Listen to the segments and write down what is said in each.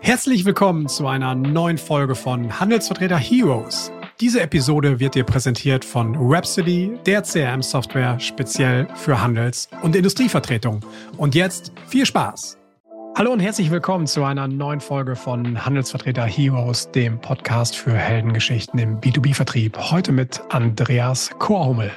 Herzlich willkommen zu einer neuen Folge von Handelsvertreter Heroes. Diese Episode wird dir präsentiert von Rhapsody, der CRM-Software speziell für Handels- und Industrievertretung. Und jetzt viel Spaß! Hallo und herzlich willkommen zu einer neuen Folge von Handelsvertreter Heroes, dem Podcast für Heldengeschichten im B2B-Vertrieb. Heute mit Andreas Korhummel.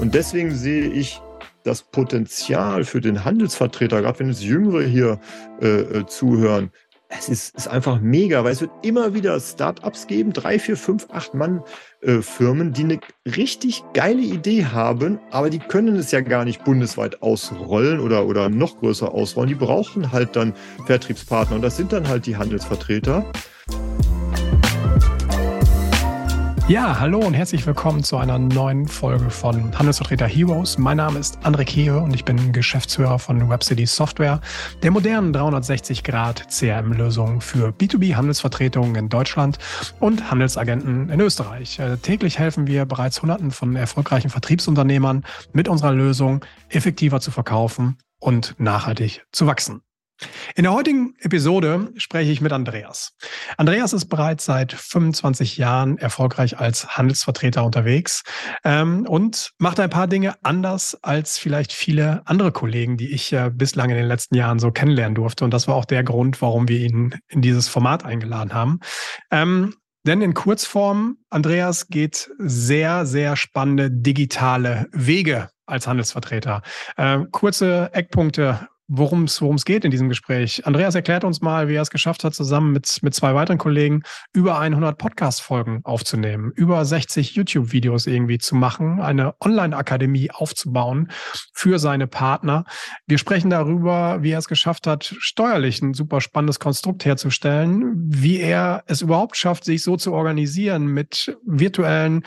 Und deswegen sehe ich das Potenzial für den Handelsvertreter, gerade wenn es Jüngere hier äh, äh, zuhören, es ist, ist, einfach mega, weil es wird immer wieder Startups geben, drei, vier, fünf, acht Mann äh, Firmen, die eine richtig geile Idee haben, aber die können es ja gar nicht bundesweit ausrollen oder, oder noch größer ausrollen. Die brauchen halt dann Vertriebspartner und das sind dann halt die Handelsvertreter. Ja, hallo und herzlich willkommen zu einer neuen Folge von Handelsvertreter Heroes. Mein Name ist André Kehe und ich bin Geschäftsführer von Webcity Software, der modernen 360-Grad CRM-Lösung für B2B-Handelsvertretungen in Deutschland und Handelsagenten in Österreich. Äh, täglich helfen wir bereits Hunderten von erfolgreichen Vertriebsunternehmern mit unserer Lösung effektiver zu verkaufen und nachhaltig zu wachsen. In der heutigen Episode spreche ich mit Andreas. Andreas ist bereits seit 25 Jahren erfolgreich als Handelsvertreter unterwegs ähm, und macht ein paar Dinge anders als vielleicht viele andere Kollegen, die ich äh, bislang in den letzten Jahren so kennenlernen durfte. Und das war auch der Grund, warum wir ihn in dieses Format eingeladen haben. Ähm, denn in Kurzform, Andreas geht sehr, sehr spannende digitale Wege als Handelsvertreter. Äh, kurze Eckpunkte worum es geht in diesem Gespräch. Andreas erklärt uns mal, wie er es geschafft hat, zusammen mit, mit zwei weiteren Kollegen über 100 Podcast-Folgen aufzunehmen, über 60 YouTube-Videos irgendwie zu machen, eine Online-Akademie aufzubauen für seine Partner. Wir sprechen darüber, wie er es geschafft hat, steuerlich ein super spannendes Konstrukt herzustellen, wie er es überhaupt schafft, sich so zu organisieren mit virtuellen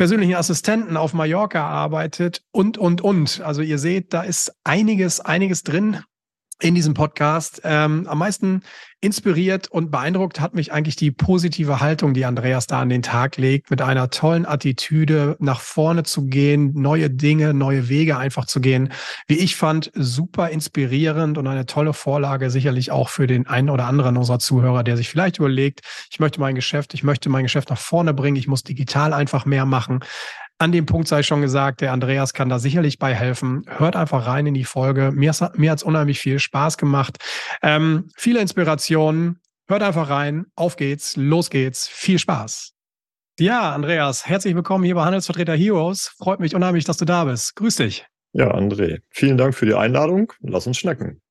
persönlichen Assistenten auf Mallorca arbeitet und, und, und. Also ihr seht, da ist einiges, einiges drin in diesem Podcast. Ähm, am meisten inspiriert und beeindruckt hat mich eigentlich die positive Haltung, die Andreas da an den Tag legt, mit einer tollen Attitüde nach vorne zu gehen, neue Dinge, neue Wege einfach zu gehen. Wie ich fand, super inspirierend und eine tolle Vorlage sicherlich auch für den einen oder anderen unserer Zuhörer, der sich vielleicht überlegt, ich möchte mein Geschäft, ich möchte mein Geschäft nach vorne bringen, ich muss digital einfach mehr machen. An dem Punkt sei schon gesagt, der Andreas kann da sicherlich bei helfen. Hört einfach rein in die Folge. Mir, mir hat es unheimlich viel Spaß gemacht. Ähm, viele Inspirationen. Hört einfach rein. Auf geht's. Los geht's. Viel Spaß. Ja, Andreas, herzlich willkommen hier bei Handelsvertreter Heroes. Freut mich unheimlich, dass du da bist. Grüß dich. Ja, André, vielen Dank für die Einladung. Lass uns schnacken.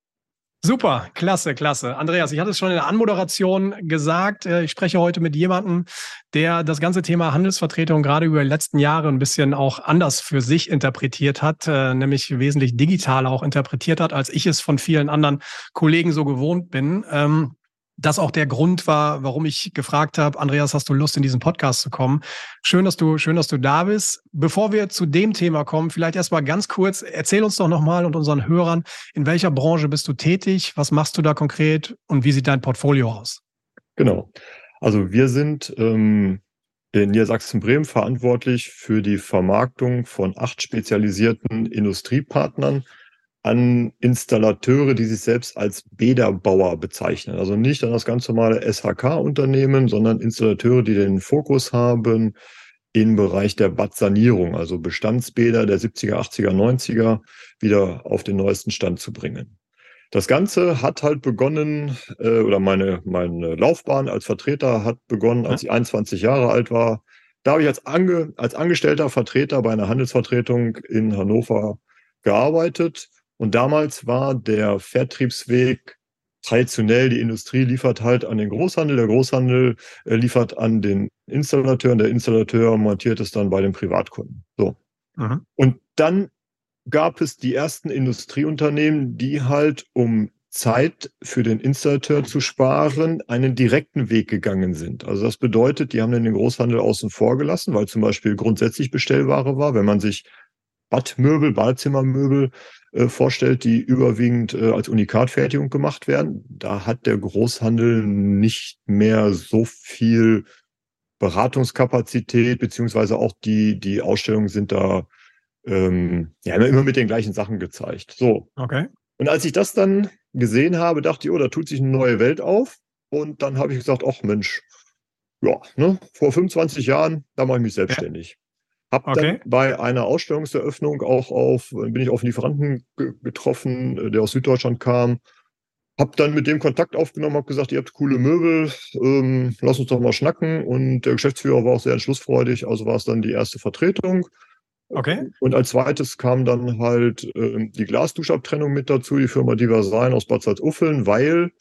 Super, klasse, klasse. Andreas, ich hatte es schon in der Anmoderation gesagt. Äh, ich spreche heute mit jemandem, der das ganze Thema Handelsvertretung gerade über die letzten Jahre ein bisschen auch anders für sich interpretiert hat, äh, nämlich wesentlich digitaler auch interpretiert hat, als ich es von vielen anderen Kollegen so gewohnt bin. Das auch der Grund war, warum ich gefragt habe, Andreas, hast du Lust, in diesen Podcast zu kommen? Schön, dass du, schön, dass du da bist. Bevor wir zu dem Thema kommen, vielleicht erstmal ganz kurz, erzähl uns doch nochmal und unseren Hörern, in welcher Branche bist du tätig? Was machst du da konkret und wie sieht dein Portfolio aus? Genau. Also wir sind ähm, in Niedersachsen-Bremen verantwortlich für die Vermarktung von acht spezialisierten Industriepartnern an Installateure, die sich selbst als Bäderbauer bezeichnen. Also nicht an das ganz normale SHK-Unternehmen, sondern Installateure, die den Fokus haben im Bereich der Badsanierung, also Bestandsbäder der 70er, 80er, 90er wieder auf den neuesten Stand zu bringen. Das Ganze hat halt begonnen, äh, oder meine, meine Laufbahn als Vertreter hat begonnen, als ich 21 Jahre alt war. Da habe ich als, Ange, als angestellter Vertreter bei einer Handelsvertretung in Hannover gearbeitet und damals war der Vertriebsweg traditionell, die Industrie liefert halt an den Großhandel, der Großhandel äh, liefert an den Installateur und der Installateur montiert es dann bei den Privatkunden. So. Mhm. Und dann gab es die ersten Industrieunternehmen, die halt, um Zeit für den Installateur zu sparen, einen direkten Weg gegangen sind. Also das bedeutet, die haben dann den Großhandel außen vor gelassen, weil zum Beispiel grundsätzlich Bestellware war. Wenn man sich Badmöbel, Badezimmermöbel vorstellt, die überwiegend äh, als Unikatfertigung gemacht werden. Da hat der Großhandel nicht mehr so viel Beratungskapazität, beziehungsweise auch die, die Ausstellungen sind da ähm, ja, immer mit den gleichen Sachen gezeigt. So. Okay. Und als ich das dann gesehen habe, dachte ich, oh, da tut sich eine neue Welt auf. Und dann habe ich gesagt, ach Mensch, ja, ne, vor 25 Jahren, da mache ich mich selbstständig. Hab okay. dann bei einer Ausstellungseröffnung auch auf, bin ich auf einen Lieferanten getroffen, äh, der aus Süddeutschland kam. Hab dann mit dem Kontakt aufgenommen, hab gesagt, ihr habt coole Möbel, ähm, lass uns doch mal schnacken. Und der Geschäftsführer war auch sehr entschlussfreudig, also war es dann die erste Vertretung. Okay. Und als zweites kam dann halt äh, die Glasduschabtrennung mit dazu, die Firma Diversign aus Bad Salzuffeln, weil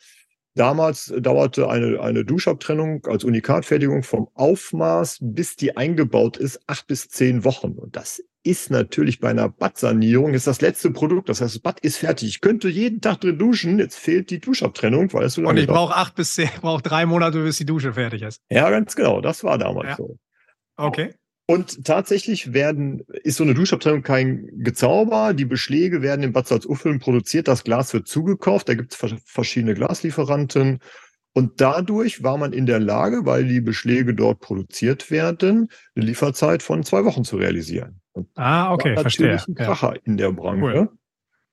damals dauerte eine, eine Duschabtrennung als Unikatfertigung vom Aufmaß, bis die eingebaut ist, acht bis zehn Wochen. Und das ist natürlich bei einer Badsanierung, ist das letzte Produkt. Das heißt, das Bad ist fertig. Ich könnte jeden Tag drin duschen. Jetzt fehlt die Duschabtrennung, weil es so lange Und ich brauche acht bis zehn, brauche drei Monate, bis die Dusche fertig ist. Ja, ganz genau. Das war damals ja. so. Okay. Und tatsächlich werden, ist so eine Duschabteilung kein Gezauber. Die Beschläge werden in Bad Salzuffeln produziert. Das Glas wird zugekauft. Da gibt es verschiedene Glaslieferanten. Und dadurch war man in der Lage, weil die Beschläge dort produziert werden, eine Lieferzeit von zwei Wochen zu realisieren. Und ah, okay, war verstehe. ein Kracher ja. in der Branche. Cool.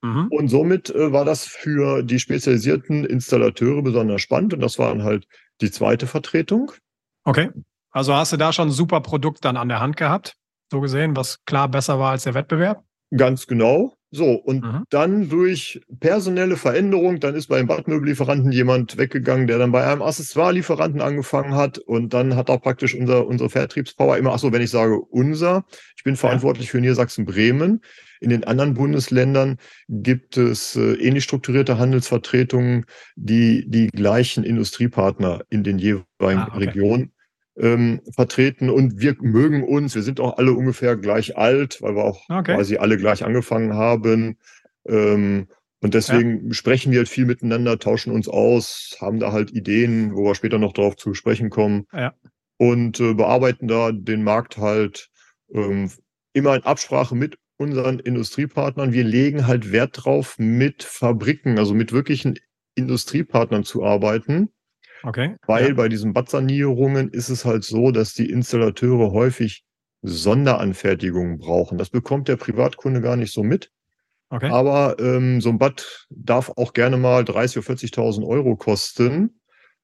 Mhm. Und somit äh, war das für die spezialisierten Installateure besonders spannend. Und das war dann halt die zweite Vertretung. Okay. Also hast du da schon ein super Produkt dann an der Hand gehabt, so gesehen, was klar besser war als der Wettbewerb? Ganz genau. So, und mhm. dann durch personelle Veränderung, dann ist beim Badmöbellieferanten jemand weggegangen, der dann bei einem Accessoire-Lieferanten angefangen hat. Und dann hat auch praktisch unser, unsere Vertriebspower immer, ach so, wenn ich sage unser, ich bin verantwortlich ja. für Niedersachsen-Bremen. In den anderen Bundesländern gibt es äh, ähnlich strukturierte Handelsvertretungen, die die gleichen Industriepartner in den jeweiligen ah, okay. Regionen ähm, vertreten und wir mögen uns. Wir sind auch alle ungefähr gleich alt, weil wir auch okay. quasi alle gleich angefangen haben. Ähm, und deswegen ja. sprechen wir halt viel miteinander, tauschen uns aus, haben da halt Ideen, wo wir später noch drauf zu sprechen kommen. Ja. Und äh, bearbeiten da den Markt halt ähm, immer in Absprache mit unseren Industriepartnern. Wir legen halt Wert drauf, mit Fabriken, also mit wirklichen Industriepartnern zu arbeiten Okay. Weil ja. bei diesen Badsanierungen ist es halt so, dass die Installateure häufig Sonderanfertigungen brauchen. Das bekommt der Privatkunde gar nicht so mit. Okay. Aber ähm, so ein Bad darf auch gerne mal 30.000 oder 40.000 Euro kosten.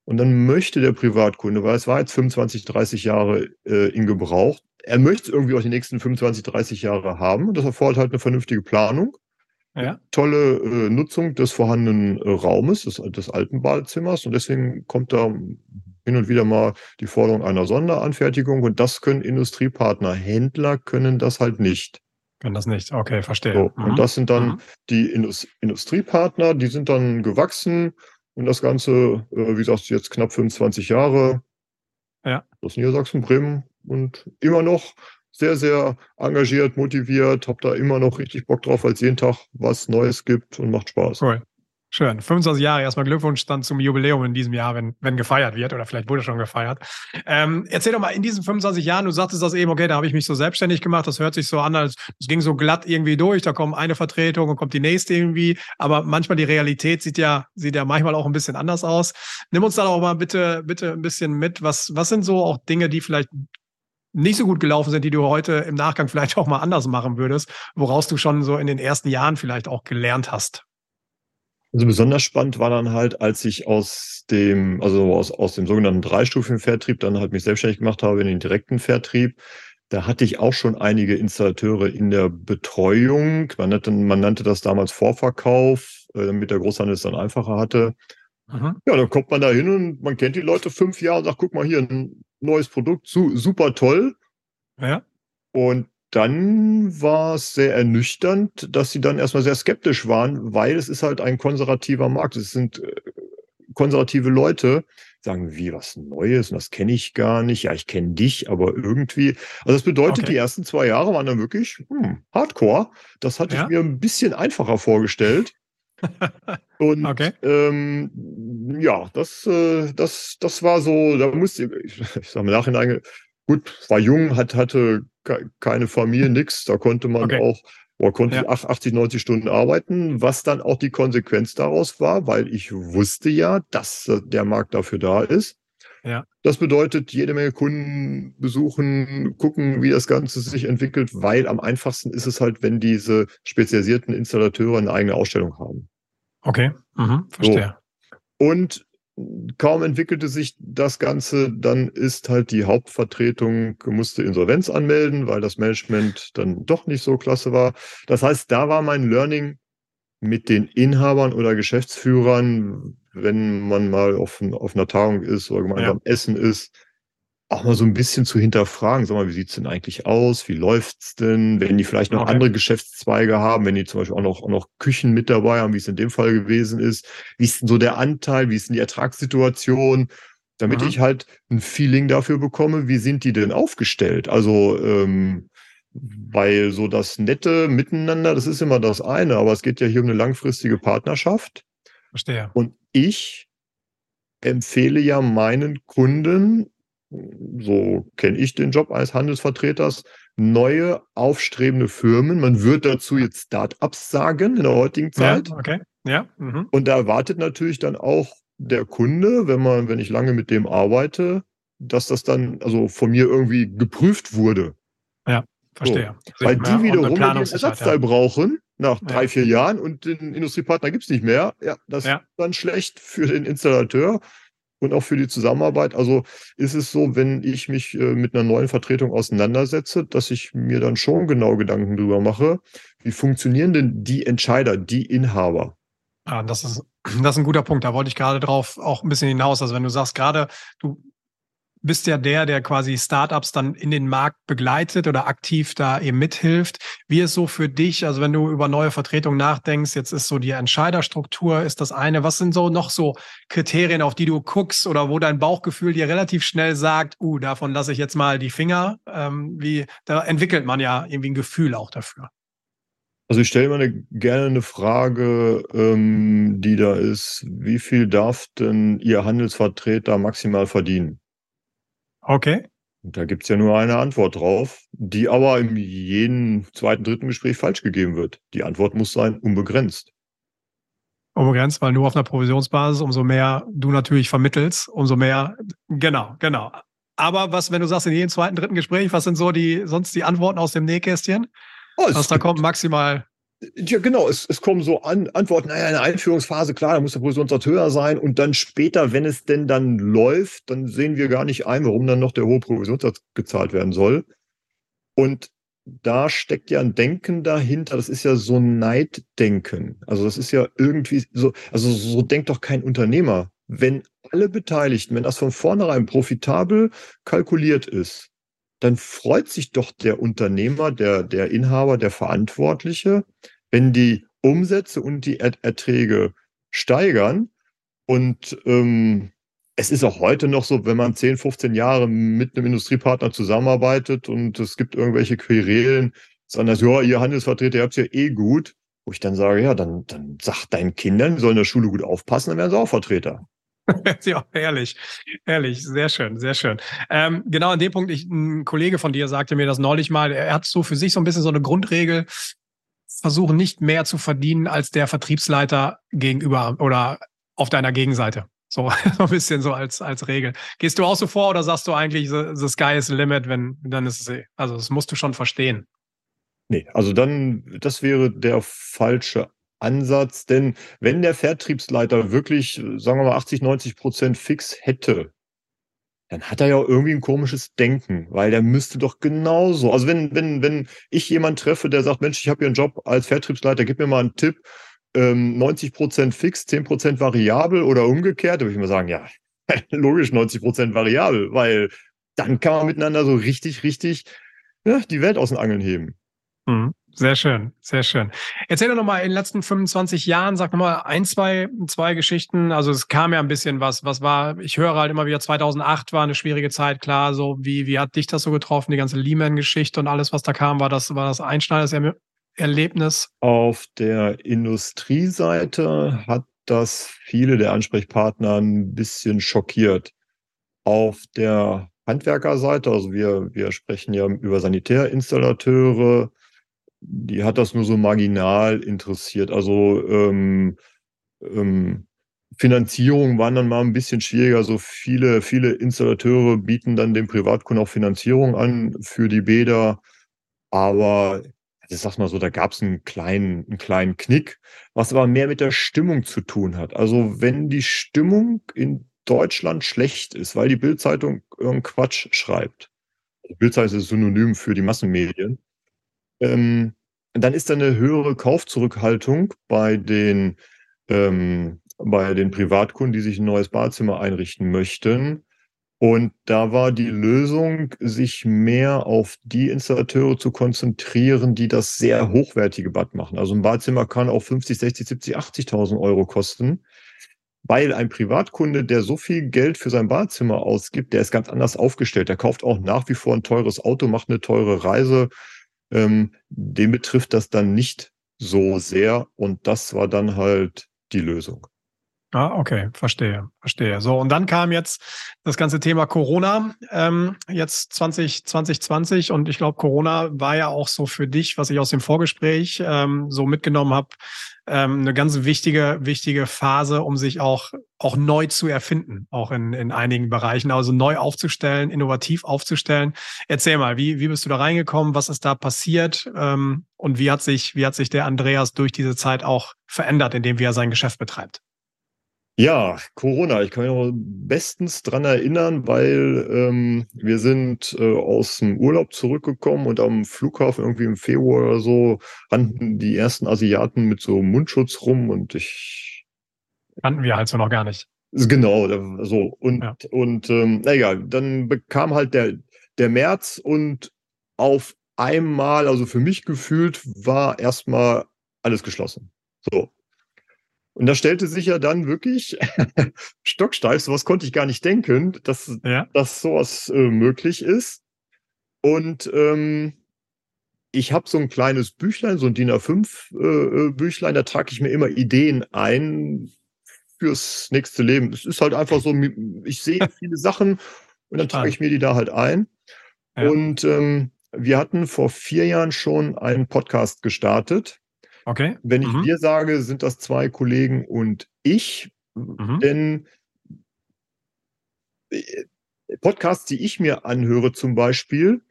Und dann möchte der Privatkunde, weil es war jetzt 25, 30 Jahre äh, in Gebrauch, er möchte es irgendwie auch die nächsten 25, 30 Jahre haben. Und das erfordert halt eine vernünftige Planung. Ja. Tolle äh, Nutzung des vorhandenen äh, Raumes, des, des alten Badezimmers. Und deswegen kommt da hin und wieder mal die Forderung einer Sonderanfertigung. Und das können Industriepartner, Händler können das halt nicht. Können das nicht, okay, verstehe. So, mhm. Und das sind dann mhm. die Indust Industriepartner, die sind dann gewachsen. Und das Ganze, äh, wie gesagt, jetzt knapp 25 Jahre. Ja. Aus Niedersachsen, Bremen und immer noch sehr, sehr engagiert, motiviert, habe da immer noch richtig Bock drauf, weil es jeden Tag was Neues gibt und macht Spaß. Cool. Schön. 25 Jahre. Erstmal Glückwunsch dann zum Jubiläum in diesem Jahr, wenn, wenn gefeiert wird oder vielleicht wurde schon gefeiert. Ähm, erzähl doch mal, in diesen 25 Jahren, du sagtest das eben, okay, da habe ich mich so selbstständig gemacht. Das hört sich so an, als es ging so glatt irgendwie durch. Da kommt eine Vertretung und kommt die nächste irgendwie. Aber manchmal die Realität sieht ja, sieht ja manchmal auch ein bisschen anders aus. Nimm uns da auch mal bitte, bitte ein bisschen mit. Was, was sind so auch Dinge, die vielleicht nicht so gut gelaufen sind, die du heute im Nachgang vielleicht auch mal anders machen würdest, woraus du schon so in den ersten Jahren vielleicht auch gelernt hast? Also besonders spannend war dann halt, als ich aus dem, also aus, aus dem sogenannten dreistufigen Vertrieb dann halt mich selbstständig gemacht habe in den direkten Vertrieb. Da hatte ich auch schon einige Installateure in der Betreuung. Man nannte, man nannte das damals Vorverkauf, äh, damit der Großhandel es dann einfacher hatte. Mhm. Ja, dann kommt man da hin und man kennt die Leute fünf Jahre und sagt, guck mal hier, ein neues Produkt, su super toll. Ja. Und dann war es sehr ernüchternd, dass sie dann erstmal sehr skeptisch waren, weil es ist halt ein konservativer Markt. Es sind äh, konservative Leute, sagen, wie was Neues und das kenne ich gar nicht. Ja, ich kenne dich, aber irgendwie. Also das bedeutet, okay. die ersten zwei Jahre waren dann wirklich hm, Hardcore. Das hatte ja. ich mir ein bisschen einfacher vorgestellt. Und okay. ähm, ja, das, äh, das, das war so, da musste ich, ich sag mal nachhinein, gut, war jung, hat, hatte keine Familie, nix, da konnte man okay. auch, oder konnte ja. 80, 90 Stunden arbeiten, was dann auch die Konsequenz daraus war, weil ich wusste ja, dass der Markt dafür da ist. Ja. Das bedeutet, jede Menge Kunden besuchen, gucken, wie das Ganze sich entwickelt, weil am einfachsten ist es halt, wenn diese spezialisierten Installateure eine eigene Ausstellung haben. Okay, mhm, verstehe. So. Und kaum entwickelte sich das Ganze, dann ist halt die Hauptvertretung, musste Insolvenz anmelden, weil das Management dann doch nicht so klasse war. Das heißt, da war mein Learning mit den Inhabern oder Geschäftsführern, wenn man mal auf, auf einer Tagung ist oder gemeinsam ja. essen ist, auch mal so ein bisschen zu hinterfragen, sag mal, wie sieht's denn eigentlich aus? Wie läuft's denn? Wenn die vielleicht noch okay. andere Geschäftszweige haben, wenn die zum Beispiel auch noch, auch noch Küchen mit dabei haben, wie es in dem Fall gewesen ist, wie ist denn so der Anteil, wie ist denn die Ertragssituation? Damit mhm. ich halt ein Feeling dafür bekomme, wie sind die denn aufgestellt? Also, ähm, weil so das nette Miteinander, das ist immer das eine, aber es geht ja hier um eine langfristige Partnerschaft. Verstehe. Und ich empfehle ja meinen Kunden, so kenne ich den Job eines Handelsvertreters, neue aufstrebende Firmen. Man wird dazu jetzt Start-ups sagen in der heutigen Zeit. Ja, okay. Ja. Mhm. Und da erwartet natürlich dann auch der Kunde, wenn man, wenn ich lange mit dem arbeite, dass das dann also von mir irgendwie geprüft wurde. Ja, verstehe. So. Weil die wiederum den Ersatzteil ja. brauchen nach drei, ja. vier Jahren und den Industriepartner gibt es nicht mehr. Ja, das ja. ist dann schlecht für den Installateur und auch für die Zusammenarbeit. Also ist es so, wenn ich mich äh, mit einer neuen Vertretung auseinandersetze, dass ich mir dann schon genau Gedanken drüber mache, wie funktionieren denn die Entscheider, die Inhaber? Ah, das ist, das ist ein guter Punkt. Da wollte ich gerade drauf auch ein bisschen hinaus. Also wenn du sagst, gerade du bist ja der, der quasi Startups dann in den Markt begleitet oder aktiv da eben mithilft. Wie ist so für dich, also wenn du über neue Vertretung nachdenkst, jetzt ist so die Entscheiderstruktur ist das eine. Was sind so noch so Kriterien, auf die du guckst oder wo dein Bauchgefühl dir relativ schnell sagt, uh, davon lasse ich jetzt mal die Finger? Ähm, wie, da entwickelt man ja irgendwie ein Gefühl auch dafür. Also ich stelle mir eine, gerne eine Frage, ähm, die da ist, wie viel darf denn Ihr Handelsvertreter maximal verdienen? Okay. Und da gibt es ja nur eine Antwort drauf, die aber in jedem zweiten, dritten Gespräch falsch gegeben wird. Die Antwort muss sein, unbegrenzt. Unbegrenzt, weil nur auf einer Provisionsbasis, umso mehr du natürlich vermittelst, umso mehr, genau, genau. Aber was, wenn du sagst, in jedem zweiten, dritten Gespräch, was sind so die, sonst die Antworten aus dem Nähkästchen? Oh, was da kommt maximal ja, genau, es, es kommen so an, Antworten, naja, in der Einführungsphase, klar, da muss der Provisionssatz höher sein und dann später, wenn es denn dann läuft, dann sehen wir gar nicht ein, warum dann noch der hohe Provisionssatz gezahlt werden soll. Und da steckt ja ein Denken dahinter, das ist ja so ein Neiddenken. Also das ist ja irgendwie so, also so denkt doch kein Unternehmer. Wenn alle Beteiligten, wenn das von vornherein profitabel kalkuliert ist, dann freut sich doch der Unternehmer, der, der Inhaber, der Verantwortliche, wenn die Umsätze und die Erträge steigern. Und ähm, es ist auch heute noch so, wenn man 10, 15 Jahre mit einem Industriepartner zusammenarbeitet und es gibt irgendwelche Querelen, sondern ja, ihr Handelsvertreter, ihr habt es ja eh gut. Wo ich dann sage, ja, dann, dann sagt deinen Kindern, die sollen in der Schule gut aufpassen, dann werden sie auch Vertreter. ja, herrlich, herrlich, sehr schön, sehr schön. Ähm, genau an dem Punkt, ich, ein Kollege von dir sagte mir das neulich mal, er hat so für sich so ein bisschen so eine Grundregel, versuchen nicht mehr zu verdienen als der Vertriebsleiter gegenüber oder auf deiner Gegenseite. So, so ein bisschen so als, als Regel. Gehst du auch so vor oder sagst du eigentlich, the, the sky is the limit, wenn, dann ist es, also das musst du schon verstehen. Nee, also dann, das wäre der falsche Ansatz, denn wenn der Vertriebsleiter wirklich, sagen wir mal, 80, 90 Prozent fix hätte, dann hat er ja irgendwie ein komisches Denken, weil der müsste doch genauso. Also wenn, wenn, wenn ich jemanden treffe, der sagt, Mensch, ich habe hier einen Job als Vertriebsleiter, gib mir mal einen Tipp, ähm, 90 Prozent fix, 10 Prozent variabel oder umgekehrt, würde ich mal sagen, ja, logisch 90 Prozent variabel, weil dann kann man miteinander so richtig, richtig ja, die Welt aus den Angeln heben. Mhm. Sehr schön, sehr schön. Erzähl doch nochmal in den letzten 25 Jahren, sag nochmal ein, zwei, zwei Geschichten. Also es kam ja ein bisschen was. Was war, ich höre halt immer wieder, 2008 war eine schwierige Zeit, klar. So, wie, wie hat dich das so getroffen? Die ganze Lehman-Geschichte und alles, was da kam, war das, war das einschneidendes Erlebnis? Auf der Industrieseite hat das viele der Ansprechpartner ein bisschen schockiert. Auf der Handwerkerseite, also wir, wir sprechen ja über Sanitärinstallateure, die hat das nur so marginal interessiert. Also ähm, ähm, Finanzierung waren dann mal ein bisschen schwieriger. So viele, viele Installateure bieten dann dem Privatkunden auch Finanzierung an für die Bäder. Aber ich sag mal so, da gab es einen kleinen, einen kleinen Knick, was aber mehr mit der Stimmung zu tun hat. Also wenn die Stimmung in Deutschland schlecht ist, weil die Bildzeitung irgendeinen Quatsch schreibt. Bildzeitung ist synonym für die Massenmedien. Ähm, dann ist da eine höhere Kaufzurückhaltung bei den ähm, bei den Privatkunden, die sich ein neues Badezimmer einrichten möchten. Und da war die Lösung, sich mehr auf die Installateure zu konzentrieren, die das sehr hochwertige Bad machen. Also ein Badezimmer kann auch 50, 60, 70, 80.000 Euro kosten, weil ein Privatkunde, der so viel Geld für sein Badezimmer ausgibt, der ist ganz anders aufgestellt. Der kauft auch nach wie vor ein teures Auto, macht eine teure Reise. Ähm, den betrifft das dann nicht so sehr. Und das war dann halt die Lösung. Ah, okay, verstehe, verstehe. So, und dann kam jetzt das ganze Thema Corona, ähm, jetzt 20, 2020 und ich glaube, Corona war ja auch so für dich, was ich aus dem Vorgespräch ähm, so mitgenommen habe, ähm, eine ganz wichtige, wichtige Phase, um sich auch, auch neu zu erfinden, auch in, in einigen Bereichen, also neu aufzustellen, innovativ aufzustellen. Erzähl mal, wie, wie bist du da reingekommen? Was ist da passiert? Ähm, und wie hat sich, wie hat sich der Andreas durch diese Zeit auch verändert, indem er sein Geschäft betreibt? Ja, Corona. Ich kann mich noch bestens dran erinnern, weil ähm, wir sind äh, aus dem Urlaub zurückgekommen und am Flughafen irgendwie im Februar oder so rannten die ersten Asiaten mit so Mundschutz rum und ich. Kannten wir halt so noch gar nicht. Genau, so. Und, ja. und ähm, naja, dann bekam halt der, der März und auf einmal, also für mich gefühlt, war erstmal alles geschlossen. So. Und da stellte sich ja dann wirklich stocksteif, sowas konnte ich gar nicht denken, dass, ja. dass sowas äh, möglich ist. Und ähm, ich habe so ein kleines Büchlein, so ein DIN A5 äh, äh, Büchlein, da trage ich mir immer Ideen ein fürs nächste Leben. Es ist halt einfach so, ich sehe viele Sachen und dann trage ich mir die da halt ein. Ja. Und ähm, wir hatten vor vier Jahren schon einen Podcast gestartet Okay. Wenn ich mhm. wir sage, sind das zwei Kollegen und ich, mhm. denn äh, Podcasts, die ich mir anhöre zum Beispiel,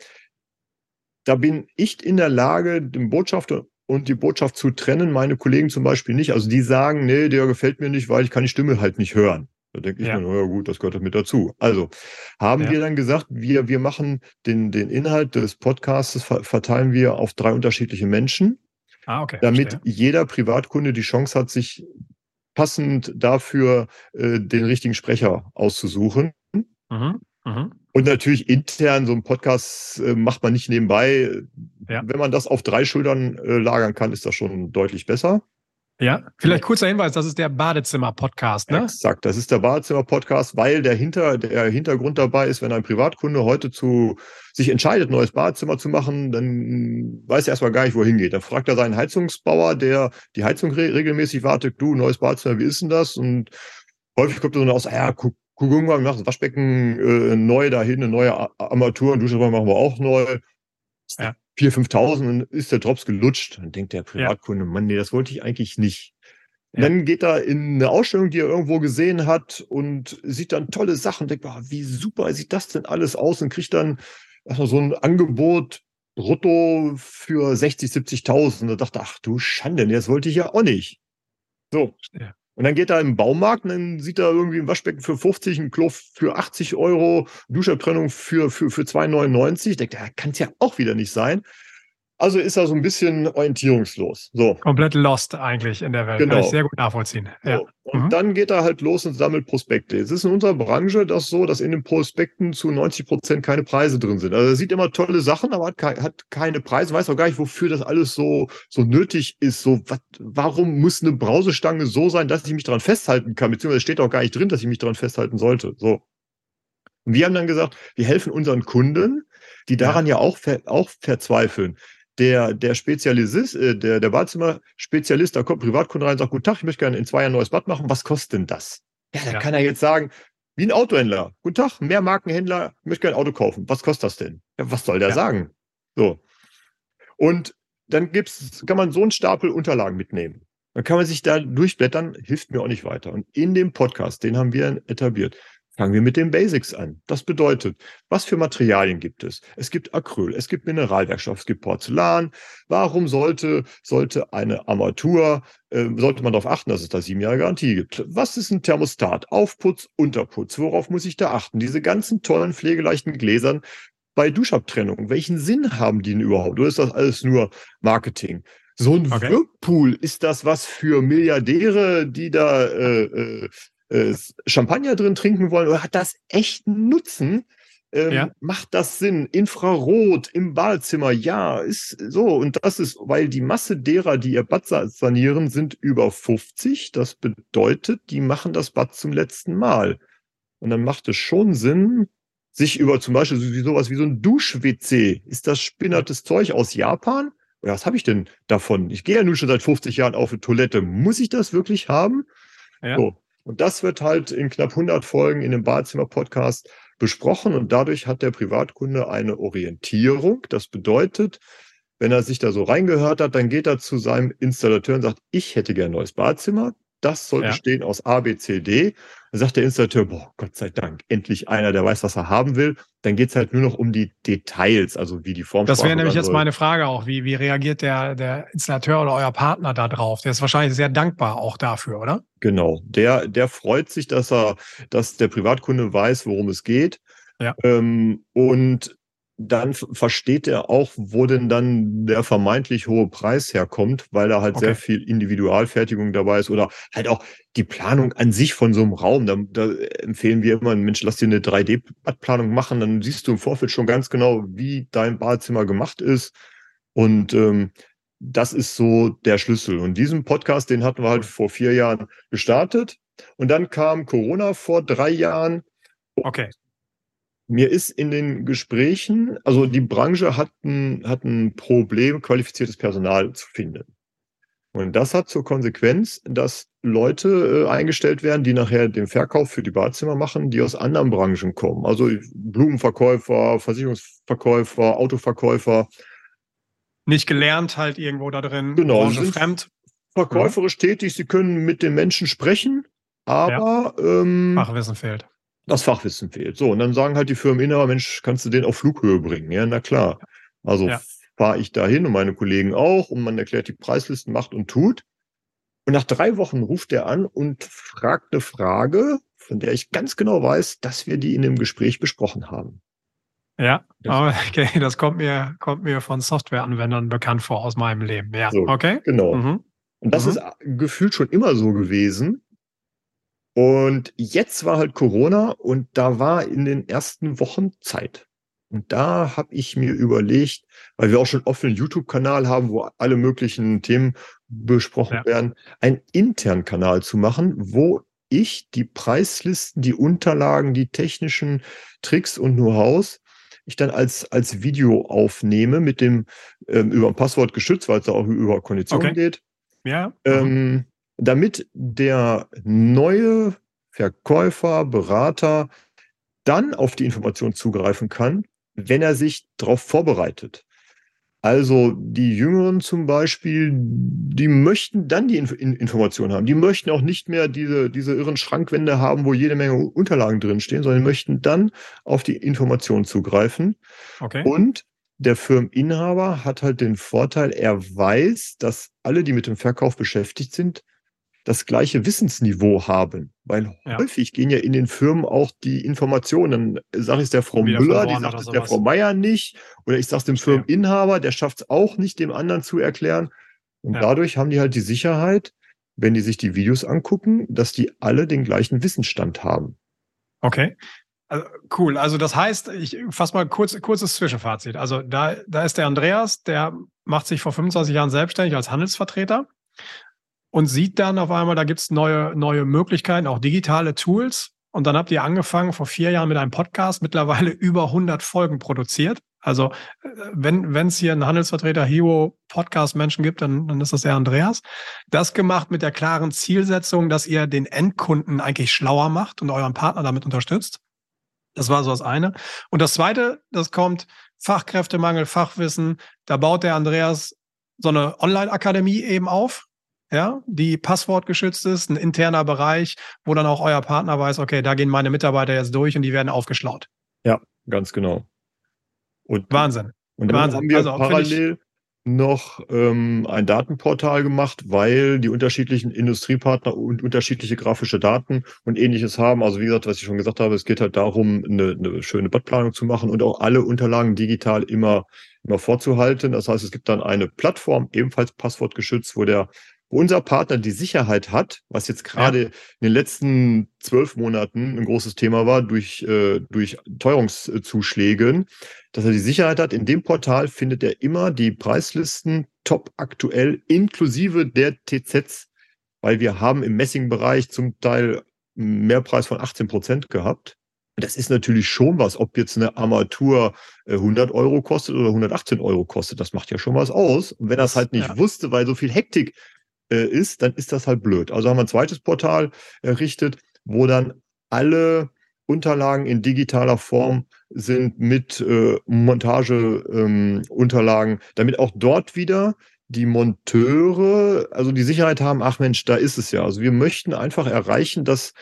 da bin ich in der Lage, den Botschafter und die Botschaft zu trennen, meine Kollegen zum Beispiel nicht. Also die sagen, nee, der gefällt mir nicht, weil ich kann die Stimme halt nicht hören. Da denke ich ja. mir, naja gut, das gehört mit dazu. Also haben ja. wir dann gesagt, wir, wir machen den, den Inhalt des Podcasts, verteilen wir auf drei unterschiedliche Menschen. Ah, okay. Damit verstehe. jeder Privatkunde die Chance hat, sich passend dafür äh, den richtigen Sprecher auszusuchen. Mhm. Mhm. Und natürlich intern, so ein Podcast äh, macht man nicht nebenbei. Ja. Wenn man das auf drei Schultern äh, lagern kann, ist das schon deutlich besser. Ja, vielleicht kurzer Hinweis, das ist der Badezimmer-Podcast, ne? Exakt, das ist der Badezimmer-Podcast, weil der, Hinter, der Hintergrund dabei ist, wenn ein Privatkunde heute zu sich entscheidet, neues Badezimmer zu machen, dann weiß er erstmal gar nicht, wohin geht. Dann fragt er seinen Heizungsbauer, der die Heizung re regelmäßig wartet, du, neues Badezimmer, wie ist denn das? Und häufig kommt er dann aus, ah ja, guck, guck mal, wir machen das Waschbecken äh, neu dahin, eine neue Armatur, und Duschraum machen wir auch neu. Ja. 4.000, 5.000 und ist der Drops gelutscht. Dann denkt der Privatkunde, ja. Mann, nee, das wollte ich eigentlich nicht. Ja. Dann geht er in eine Ausstellung, die er irgendwo gesehen hat und sieht dann tolle Sachen, denkt, oh, wie super sieht das denn alles aus und kriegt dann erstmal so ein Angebot brutto für 60, 70.000. Da dachte, ach du Schande, das wollte ich ja auch nicht. So. Ja. Und dann geht er im Baumarkt und dann sieht er irgendwie ein Waschbecken für 50, ein Klo für 80 Euro, Duschabtrennung für, für, für 2,99. Denkt er, kann es ja auch wieder nicht sein. Also ist er so ein bisschen orientierungslos. So. Komplett lost eigentlich in der Welt. Genau. Kann ich sehr gut nachvollziehen. Ja. So. Und mhm. dann geht er halt los und sammelt Prospekte. Es ist in unserer Branche das so, dass in den Prospekten zu 90 Prozent keine Preise drin sind. Also er sieht immer tolle Sachen, aber hat, hat keine Preise, weiß auch gar nicht, wofür das alles so, so nötig ist. So, wat, warum muss eine Brausestange so sein, dass ich mich daran festhalten kann? Beziehungsweise steht auch gar nicht drin, dass ich mich daran festhalten sollte. So. Und wir haben dann gesagt, wir helfen unseren Kunden, die daran ja, ja auch, auch verzweifeln der, der Spezialist, äh, der, der Badezimmer-Spezialist, da kommt Privatkunde rein und sagt, guten Tag, ich möchte gerne in zwei Jahren ein neues Bad machen. Was kostet denn das? Ja, da ja. kann er jetzt sagen, wie ein Autohändler. Guten Tag, mehr Markenhändler, ich möchte gerne ein Auto kaufen. Was kostet das denn? Ja, was soll der ja. sagen? So. Und dann gibt's, kann man so einen Stapel Unterlagen mitnehmen. Dann kann man sich da durchblättern, hilft mir auch nicht weiter. Und in dem Podcast, den haben wir etabliert, Fangen wir mit den Basics an. Das bedeutet, was für Materialien gibt es? Es gibt Acryl, es gibt Mineralwerkstoff, es gibt Porzellan. Warum sollte, sollte eine Armatur, äh, sollte man darauf achten, dass es da sieben Jahre Garantie gibt? Was ist ein Thermostat? Aufputz, Unterputz. Worauf muss ich da achten? Diese ganzen tollen pflegeleichten Gläsern bei Duschabtrennung. Welchen Sinn haben die denn überhaupt? Oder ist das alles nur Marketing? So ein okay. Whirlpool, ist das was für Milliardäre, die da äh, äh, Champagner drin trinken wollen oder hat das echt einen Nutzen? Ähm, ja. Macht das Sinn? Infrarot im Badezimmer, ja, ist so. Und das ist, weil die Masse derer, die ihr Bad sanieren, sind über 50. Das bedeutet, die machen das Bad zum letzten Mal. Und dann macht es schon Sinn, sich über zum Beispiel sowas wie so ein Dusch-WC, ist das spinnertes Zeug aus Japan? Oder was habe ich denn davon? Ich gehe ja nun schon seit 50 Jahren auf eine Toilette. Muss ich das wirklich haben? Ja. So. Und das wird halt in knapp 100 Folgen in dem Badezimmer-Podcast besprochen und dadurch hat der Privatkunde eine Orientierung. Das bedeutet, wenn er sich da so reingehört hat, dann geht er zu seinem Installateur und sagt, ich hätte gerne ein neues Badezimmer. Das soll ja. bestehen aus A, B, C, D. Dann sagt der Installateur, boah, Gott sei Dank, endlich einer, der weiß, was er haben will. Dann geht's halt nur noch um die Details, also wie die Form Das wäre nämlich jetzt meine Frage auch. Wie, wie reagiert der, der Installateur oder euer Partner da drauf? Der ist wahrscheinlich sehr dankbar auch dafür, oder? Genau. Der, der freut sich, dass er, dass der Privatkunde weiß, worum es geht. Ja. Ähm, und dann versteht er auch, wo denn dann der vermeintlich hohe Preis herkommt, weil da halt okay. sehr viel Individualfertigung dabei ist oder halt auch die Planung an sich von so einem Raum. Da, da empfehlen wir immer, Mensch, lass dir eine 3D-Badplanung machen, dann siehst du im Vorfeld schon ganz genau, wie dein Badezimmer gemacht ist. Und ähm, das ist so der Schlüssel. Und diesen Podcast, den hatten wir halt vor vier Jahren gestartet. Und dann kam Corona vor drei Jahren. Okay mir ist in den Gesprächen, also die Branche hat ein, hat ein Problem, qualifiziertes Personal zu finden. Und das hat zur Konsequenz, dass Leute äh, eingestellt werden, die nachher den Verkauf für die Badezimmer machen, die aus anderen Branchen kommen. Also Blumenverkäufer, Versicherungsverkäufer, Autoverkäufer. Nicht gelernt halt irgendwo da drin, genau, sind fremd. Verkäuferisch ja. tätig, sie können mit den Menschen sprechen, aber ja. ähm, Fachwissen fehlt das Fachwissen fehlt. So, und dann sagen halt die Firmeninhaber, Mensch, kannst du den auf Flughöhe bringen? Ja, na klar. Also ja. fahre ich dahin und meine Kollegen auch und man erklärt die Preislisten, macht und tut. Und nach drei Wochen ruft er an und fragt eine Frage, von der ich ganz genau weiß, dass wir die in dem Gespräch besprochen haben. Ja, okay, das kommt mir, kommt mir von Softwareanwendern bekannt vor aus meinem Leben. Ja, so, okay. Genau. Mhm. Und das mhm. ist gefühlt schon immer so gewesen. Und jetzt war halt Corona und da war in den ersten Wochen Zeit. Und da habe ich mir überlegt, weil wir auch schon offenen YouTube-Kanal haben, wo alle möglichen Themen besprochen ja. werden, einen internen Kanal zu machen, wo ich die Preislisten, die Unterlagen, die technischen Tricks und Know-hows ich dann als, als Video aufnehme mit dem ähm, über ein Passwort geschützt, weil es da auch über Konditionen okay. geht. Ja. Ähm, damit der neue Verkäufer, Berater dann auf die Information zugreifen kann, wenn er sich darauf vorbereitet. Also die Jüngeren zum Beispiel, die möchten dann die Inf Information haben. Die möchten auch nicht mehr diese, diese irren Schrankwände haben, wo jede Menge Unterlagen drinstehen, sondern möchten dann auf die Information zugreifen. Okay. Und der Firmeninhaber hat halt den Vorteil, er weiß, dass alle, die mit dem Verkauf beschäftigt sind, das gleiche Wissensniveau haben. Weil ja. häufig gehen ja in den Firmen auch die Informationen, dann sage ich es der Frau Müller, die sagt es der Frau Meier nicht, oder ich sage es dem Firmeninhaber, der schafft es auch nicht, dem anderen zu erklären. Und ja. dadurch haben die halt die Sicherheit, wenn die sich die Videos angucken, dass die alle den gleichen Wissensstand haben. Okay. Also, cool. Also das heißt, ich fasse mal kurz, kurzes Zwischenfazit. Also da, da ist der Andreas, der macht sich vor 25 Jahren selbstständig als Handelsvertreter und sieht dann auf einmal, da gibt's neue, neue Möglichkeiten, auch digitale Tools. Und dann habt ihr angefangen vor vier Jahren mit einem Podcast, mittlerweile über 100 Folgen produziert. Also äh, wenn es hier einen Handelsvertreter Hero Podcast Menschen gibt, dann, dann ist das der Andreas. Das gemacht mit der klaren Zielsetzung, dass ihr den Endkunden eigentlich schlauer macht und euren Partner damit unterstützt. Das war so das eine. Und das zweite, das kommt Fachkräftemangel, Fachwissen. Da baut der Andreas so eine Online-Akademie eben auf, ja, die passwortgeschützt ist, ein interner Bereich, wo dann auch euer Partner weiß, okay, da gehen meine Mitarbeiter jetzt durch und die werden aufgeschlaut. Ja, ganz genau. Und, Wahnsinn. Und dann Wahnsinn. haben wir also, parallel noch ähm, ein Datenportal gemacht, weil die unterschiedlichen Industriepartner und unterschiedliche grafische Daten und ähnliches haben. Also wie gesagt, was ich schon gesagt habe, es geht halt darum, eine, eine schöne Badplanung zu machen und auch alle Unterlagen digital immer, immer vorzuhalten. Das heißt, es gibt dann eine Plattform, ebenfalls passwortgeschützt, wo der wo unser Partner die Sicherheit hat, was jetzt gerade ja. in den letzten zwölf Monaten ein großes Thema war, durch, äh, durch Teuerungszuschlägen, dass er die Sicherheit hat, in dem Portal findet er immer die Preislisten top aktuell inklusive der TZs, weil wir haben im Messing-Bereich zum Teil einen Mehrpreis von 18 Prozent gehabt. Das ist natürlich schon was, ob jetzt eine Armatur 100 äh, Euro kostet oder 118 Euro kostet. Das macht ja schon was aus. Und wenn er es halt nicht ja. wusste, weil so viel Hektik äh, ist, dann ist das halt blöd. Also haben wir ein zweites Portal errichtet, wo dann alle Unterlagen in digitaler Form sind mit äh, Montageunterlagen, ähm, damit auch dort wieder die Monteure, also die Sicherheit haben, ach Mensch, da ist es ja. Also wir möchten einfach erreichen, dass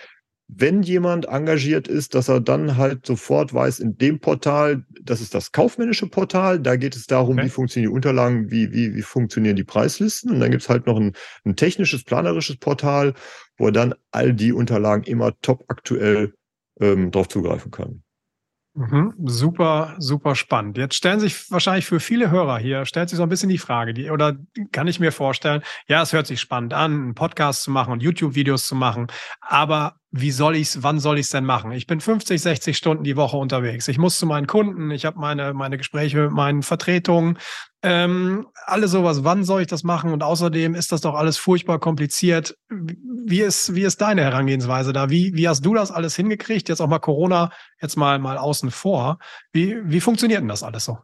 wenn jemand engagiert ist, dass er dann halt sofort weiß, in dem Portal, das ist das kaufmännische Portal, da geht es darum, okay. wie funktionieren die Unterlagen, wie, wie, wie funktionieren die Preislisten. Und dann gibt es halt noch ein, ein technisches, planerisches Portal, wo er dann all die Unterlagen immer top aktuell ähm, drauf zugreifen kann. Mhm, super, super spannend. Jetzt stellen sich wahrscheinlich für viele Hörer hier, stellt sich so ein bisschen die Frage, die, oder kann ich mir vorstellen, ja, es hört sich spannend an, einen Podcast zu machen und YouTube-Videos zu machen, aber wie soll ich's, wann soll ich's denn machen? Ich bin 50, 60 Stunden die Woche unterwegs. Ich muss zu meinen Kunden, ich habe meine, meine Gespräche mit meinen Vertretungen, ähm, alle sowas. Wann soll ich das machen? Und außerdem ist das doch alles furchtbar kompliziert. Wie ist, wie ist deine Herangehensweise da? Wie, wie hast du das alles hingekriegt? Jetzt auch mal Corona, jetzt mal, mal außen vor. Wie, wie funktioniert denn das alles so?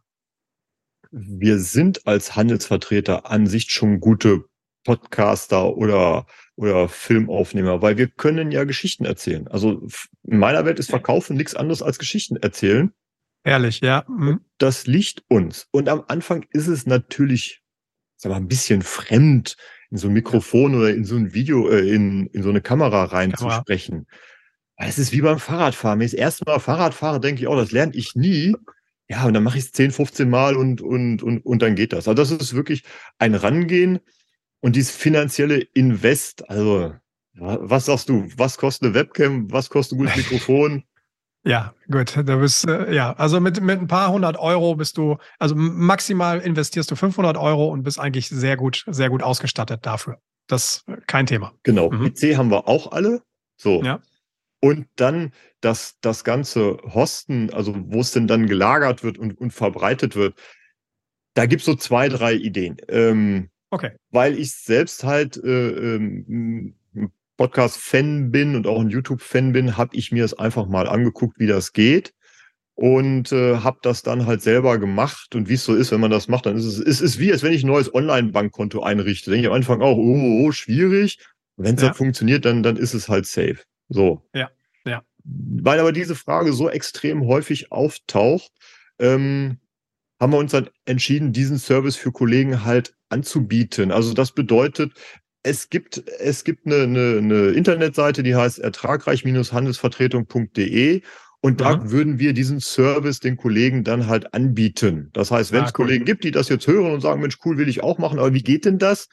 Wir sind als Handelsvertreter an sich schon gute Podcaster oder, oder Filmaufnehmer, weil wir können ja Geschichten erzählen. Also in meiner Welt ist Verkaufen nichts anderes als Geschichten erzählen. Ehrlich, ja. Mhm. Das liegt uns. Und am Anfang ist es natürlich, sag mal, ein bisschen fremd, in so ein Mikrofon ja. oder in so ein Video, äh, in, in so eine Kamera reinzusprechen. Es ist wie beim Fahrradfahren. Wenn ich das erste Mal Fahrrad fahre, denke ich, oh, das lerne ich nie. Ja, und dann mache ich es 10, 15 Mal und, und, und, und dann geht das. Also das ist wirklich ein Rangehen und dieses finanzielle Invest, also was sagst du? Was kostet eine Webcam? Was kostet ein gutes Mikrofon? Ja, gut. Da bist äh, ja, also mit mit ein paar hundert Euro bist du, also maximal investierst du 500 Euro und bist eigentlich sehr gut, sehr gut ausgestattet dafür. Das ist kein Thema. Genau. Mhm. PC haben wir auch alle. So. Ja. Und dann das das ganze Hosten, also wo es denn dann gelagert wird und, und verbreitet wird. Da gibt's so zwei, drei Ideen. Ähm, Okay. Weil ich selbst halt äh, ähm, Podcast-Fan bin und auch ein YouTube-Fan bin, habe ich mir es einfach mal angeguckt, wie das geht und äh, habe das dann halt selber gemacht. Und wie es so ist, wenn man das macht, dann ist es, es ist wie, als wenn ich ein neues Online-Bankkonto einrichte. Denke ich am Anfang auch, oh, oh schwierig. Wenn es ja. dann funktioniert, dann, dann ist es halt safe. So. Ja, ja. Weil aber diese Frage so extrem häufig auftaucht, ähm, haben wir uns dann entschieden, diesen Service für Kollegen halt anzubieten. Also das bedeutet, es gibt, es gibt eine, eine, eine Internetseite, die heißt ertragreich-handelsvertretung.de und da mhm. würden wir diesen Service den Kollegen dann halt anbieten. Das heißt, wenn ah, es cool. Kollegen gibt, die das jetzt hören und sagen, Mensch, cool, will ich auch machen, aber wie geht denn das?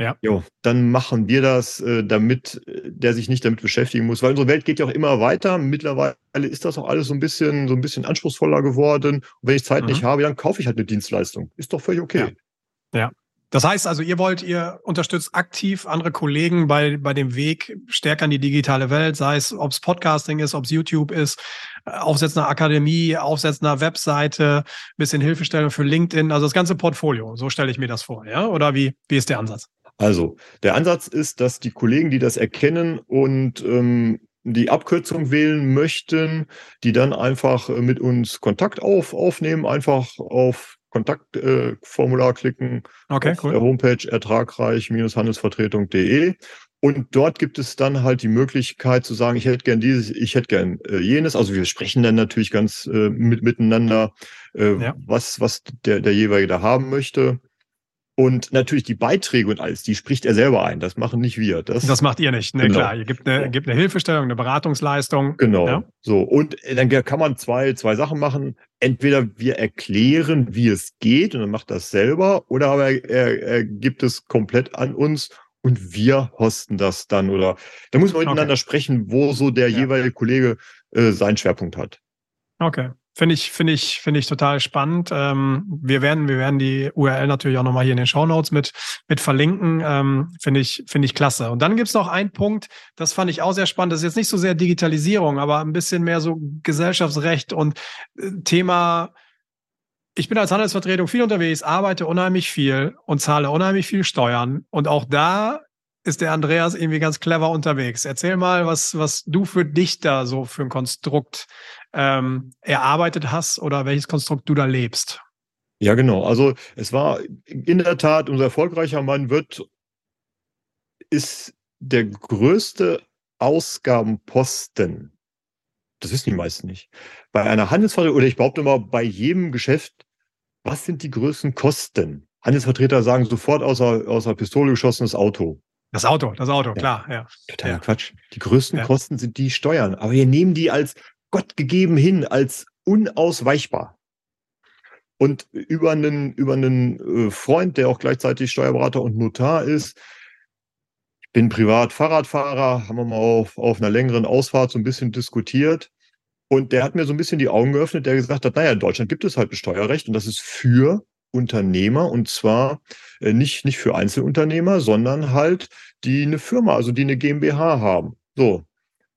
Ja. Jo, dann machen wir das, äh, damit äh, der sich nicht damit beschäftigen muss, weil unsere Welt geht ja auch immer weiter. Mittlerweile ist das auch alles so ein bisschen, so ein bisschen anspruchsvoller geworden. Und wenn ich Zeit mhm. nicht habe, dann kaufe ich halt eine Dienstleistung. Ist doch völlig okay. Ja. ja. Das heißt also, ihr wollt, ihr unterstützt aktiv andere Kollegen bei, bei dem Weg stärker in die digitale Welt, sei es, ob es Podcasting ist, ob es YouTube ist, äh, Aufsetzen einer Akademie, Aufsetzen einer Webseite, bisschen Hilfestellung für LinkedIn, also das ganze Portfolio. So stelle ich mir das vor, ja? Oder wie, wie ist der Ansatz? Also, der Ansatz ist, dass die Kollegen, die das erkennen und ähm, die Abkürzung wählen möchten, die dann einfach äh, mit uns Kontakt auf, aufnehmen, einfach auf Kontaktformular äh, klicken okay, auf cool. der Homepage ertragreich-handelsvertretung.de und dort gibt es dann halt die Möglichkeit zu sagen, ich hätte gern dieses, ich hätte gern äh, jenes. Also wir sprechen dann natürlich ganz äh, mit, miteinander, äh, ja. was, was der, der jeweilige da haben möchte. Und natürlich die Beiträge und alles, die spricht er selber ein. Das machen nicht wir. Das, das macht ihr nicht. Ne, genau. klar. Ihr gibt eine, gibt eine Hilfestellung, eine Beratungsleistung. Genau. Ja? So. Und dann kann man zwei, zwei Sachen machen. Entweder wir erklären, wie es geht und dann macht das selber, oder aber er, er gibt es komplett an uns und wir hosten das dann. Oder da muss man miteinander okay. sprechen, wo so der ja. jeweilige Kollege äh, seinen Schwerpunkt hat. Okay. Finde ich, finde ich, finde ich total spannend. Ähm, wir werden, wir werden die URL natürlich auch nochmal hier in den Show Notes mit, mit verlinken. Ähm, finde ich, finde ich klasse. Und dann gibt's noch einen Punkt, das fand ich auch sehr spannend. Das ist jetzt nicht so sehr Digitalisierung, aber ein bisschen mehr so Gesellschaftsrecht und äh, Thema, ich bin als Handelsvertretung viel unterwegs, arbeite unheimlich viel und zahle unheimlich viel Steuern. Und auch da ist der Andreas irgendwie ganz clever unterwegs. Erzähl mal, was, was du für dich da so für ein Konstrukt ähm, erarbeitet hast oder welches Konstrukt du da lebst. Ja, genau. Also es war in der Tat unser erfolgreicher Mann wird, ist der größte Ausgabenposten. Das wissen die meisten nicht. Bei einer Handelsvertretung, oder ich behaupte mal, bei jedem Geschäft, was sind die größten Kosten? Handelsvertreter sagen sofort außer, außer Pistole geschossenes Auto. Das Auto, das Auto, ja. klar, ja. Totaler ja. Quatsch. Die größten ja. Kosten sind die Steuern. Aber wir nehmen die als Gott gegeben hin, als unausweichbar. Und über einen, über einen äh, Freund, der auch gleichzeitig Steuerberater und Notar ist, ich bin privat Fahrradfahrer, haben wir mal auf, auf einer längeren Ausfahrt so ein bisschen diskutiert. Und der hat mir so ein bisschen die Augen geöffnet, der gesagt hat, naja, in Deutschland gibt es halt ein Steuerrecht und das ist für Unternehmer und zwar äh, nicht, nicht für Einzelunternehmer, sondern halt die eine Firma, also die eine GmbH haben. So.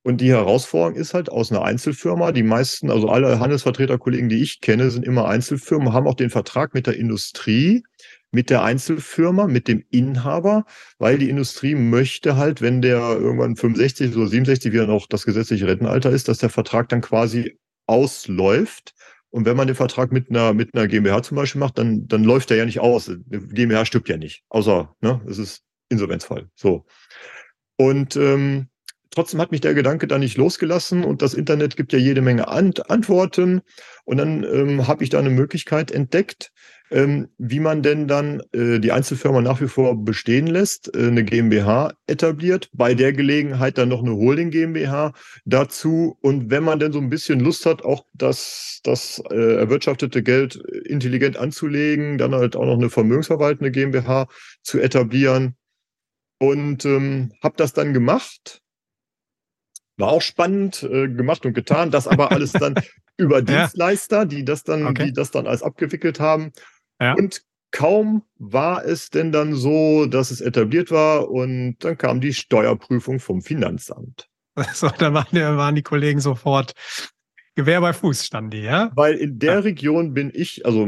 Und die Herausforderung ist halt aus einer Einzelfirma. Die meisten, also alle Handelsvertreterkollegen, die ich kenne, sind immer Einzelfirmen, haben auch den Vertrag mit der Industrie, mit der Einzelfirma, mit dem Inhaber, weil die Industrie möchte halt, wenn der irgendwann 65 oder 67 wieder noch das gesetzliche Rentenalter ist, dass der Vertrag dann quasi ausläuft und wenn man den Vertrag mit einer, mit einer GmbH zum Beispiel macht, dann, dann läuft der ja nicht aus. Eine GmbH stirbt ja nicht. Außer, ne, es ist Insolvenzfall. So. Und ähm, trotzdem hat mich der Gedanke da nicht losgelassen und das Internet gibt ja jede Menge Ant Antworten. Und dann ähm, habe ich da eine Möglichkeit entdeckt, ähm, wie man denn dann äh, die Einzelfirma nach wie vor bestehen lässt, äh, eine GmbH etabliert, bei der Gelegenheit dann noch eine Holding GmbH dazu und wenn man denn so ein bisschen Lust hat, auch das, das äh, erwirtschaftete Geld intelligent anzulegen, dann halt auch noch eine vermögensverwaltende GmbH zu etablieren und ähm, habe das dann gemacht. War auch spannend äh, gemacht und getan, das aber alles dann über Dienstleister, die das dann, okay. die das dann alles abgewickelt haben. Ja. Und kaum war es denn dann so, dass es etabliert war und dann kam die Steuerprüfung vom Finanzamt. So, da waren, waren die Kollegen sofort Gewehr bei Fuß standen die, ja? Weil in der ja. Region bin ich, also